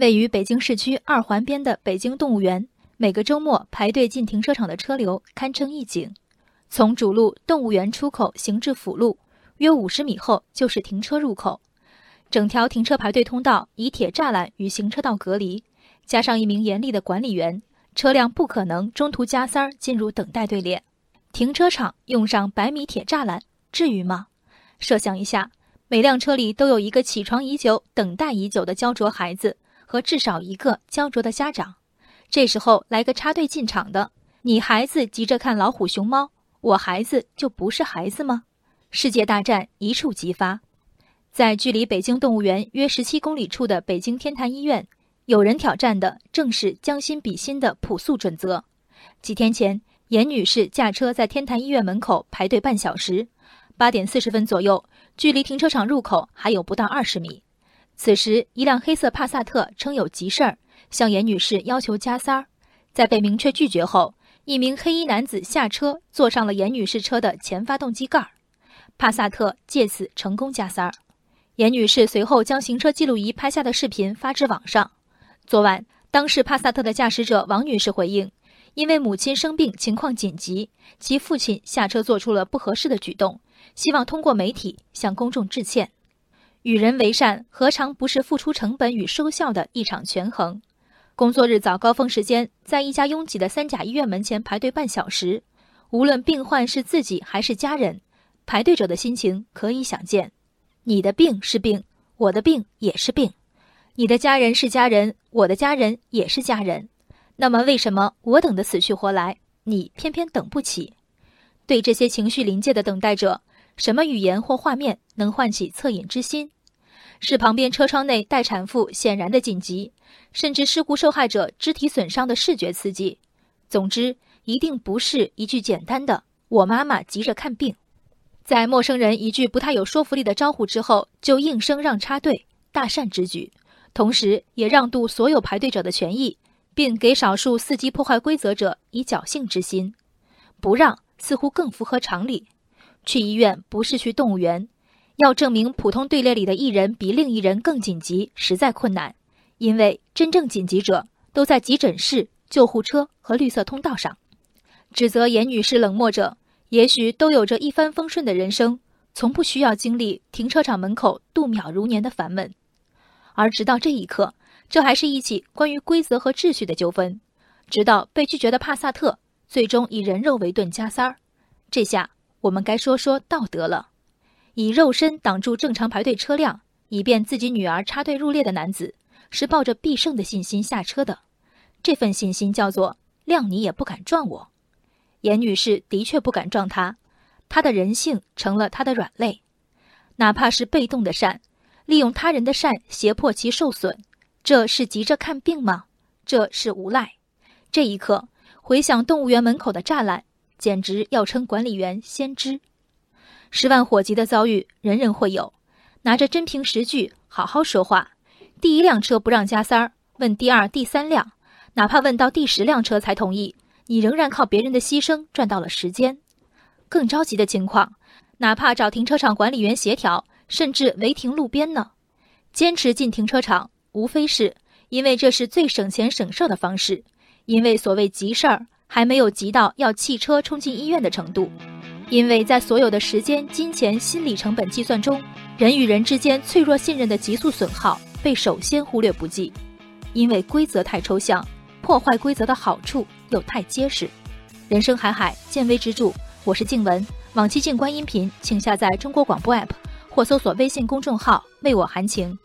位于北京市区二环边的北京动物园，每个周末排队进停车场的车流堪称一景。从主路动物园出口行至辅路，约五十米后就是停车入口。整条停车排队通道以铁栅栏与行车道隔离，加上一名严厉的管理员，车辆不可能中途加塞儿进入等待队列。停车场用上百米铁栅栏，至于吗？设想一下，每辆车里都有一个起床已久、等待已久的焦灼孩子。和至少一个焦灼的家长，这时候来个插队进场的，你孩子急着看老虎熊猫，我孩子就不是孩子吗？世界大战一触即发，在距离北京动物园约十七公里处的北京天坛医院，有人挑战的正是将心比心的朴素准则。几天前，严女士驾车在天坛医院门口排队半小时，八点四十分左右，距离停车场入口还有不到二十米。此时，一辆黑色帕萨特称有急事儿，向严女士要求加塞儿。在被明确拒绝后，一名黑衣男子下车，坐上了严女士车的前发动机盖儿，帕萨特借此成功加塞儿。严女士随后将行车记录仪拍下的视频发至网上。昨晚，当事帕萨特的驾驶者王女士回应，因为母亲生病，情况紧急，其父亲下车做出了不合适的举动，希望通过媒体向公众致歉。与人为善，何尝不是付出成本与收效的一场权衡？工作日早高峰时间，在一家拥挤的三甲医院门前排队半小时，无论病患是自己还是家人，排队者的心情可以想见。你的病是病，我的病也是病；你的家人是家人，我的家人也是家人。那么，为什么我等的死去活来，你偏偏等不起？对这些情绪临界的等待者。什么语言或画面能唤起恻隐之心？是旁边车窗内待产妇显然的紧急，甚至事故受害者肢体损伤的视觉刺激。总之，一定不是一句简单的“我妈妈急着看病”。在陌生人一句不太有说服力的招呼之后，就应声让插队，大善之举，同时也让渡所有排队者的权益，并给少数伺机破坏规则者以侥幸之心。不让似乎更符合常理。去医院不是去动物园，要证明普通队列里的一人比另一人更紧急，实在困难。因为真正紧急者都在急诊室、救护车和绿色通道上。指责严女士冷漠者，也许都有着一帆风顺的人生，从不需要经历停车场门口度秒如年的烦闷。而直到这一刻，这还是一起关于规则和秩序的纠纷。直到被拒绝的帕萨特最终以人肉为盾加塞儿，这下。我们该说说道德了。以肉身挡住正常排队车辆，以便自己女儿插队入列的男子，是抱着必胜的信心下车的。这份信心叫做“谅你也不敢撞我”。严女士的确不敢撞他，他的人性成了他的软肋。哪怕是被动的善，利用他人的善胁迫其受损，这是急着看病吗？这是无赖。这一刻，回想动物园门口的栅栏。简直要称管理员先知，十万火急的遭遇人人会有。拿着真凭实据好好说话。第一辆车不让加塞儿，问第二、第三辆，哪怕问到第十辆车才同意，你仍然靠别人的牺牲赚到了时间。更着急的情况，哪怕找停车场管理员协调，甚至违停路边呢？坚持进停车场，无非是因为这是最省钱省事的方式，因为所谓急事儿。还没有急到要汽车冲进医院的程度，因为在所有的时间、金钱、心理成本计算中，人与人之间脆弱信任的急速损耗被首先忽略不计。因为规则太抽象，破坏规则的好处又太结实。人生海海，见微知著。我是静文，往期静观音频，请下载中国广播 APP 或搜索微信公众号“为我含情”。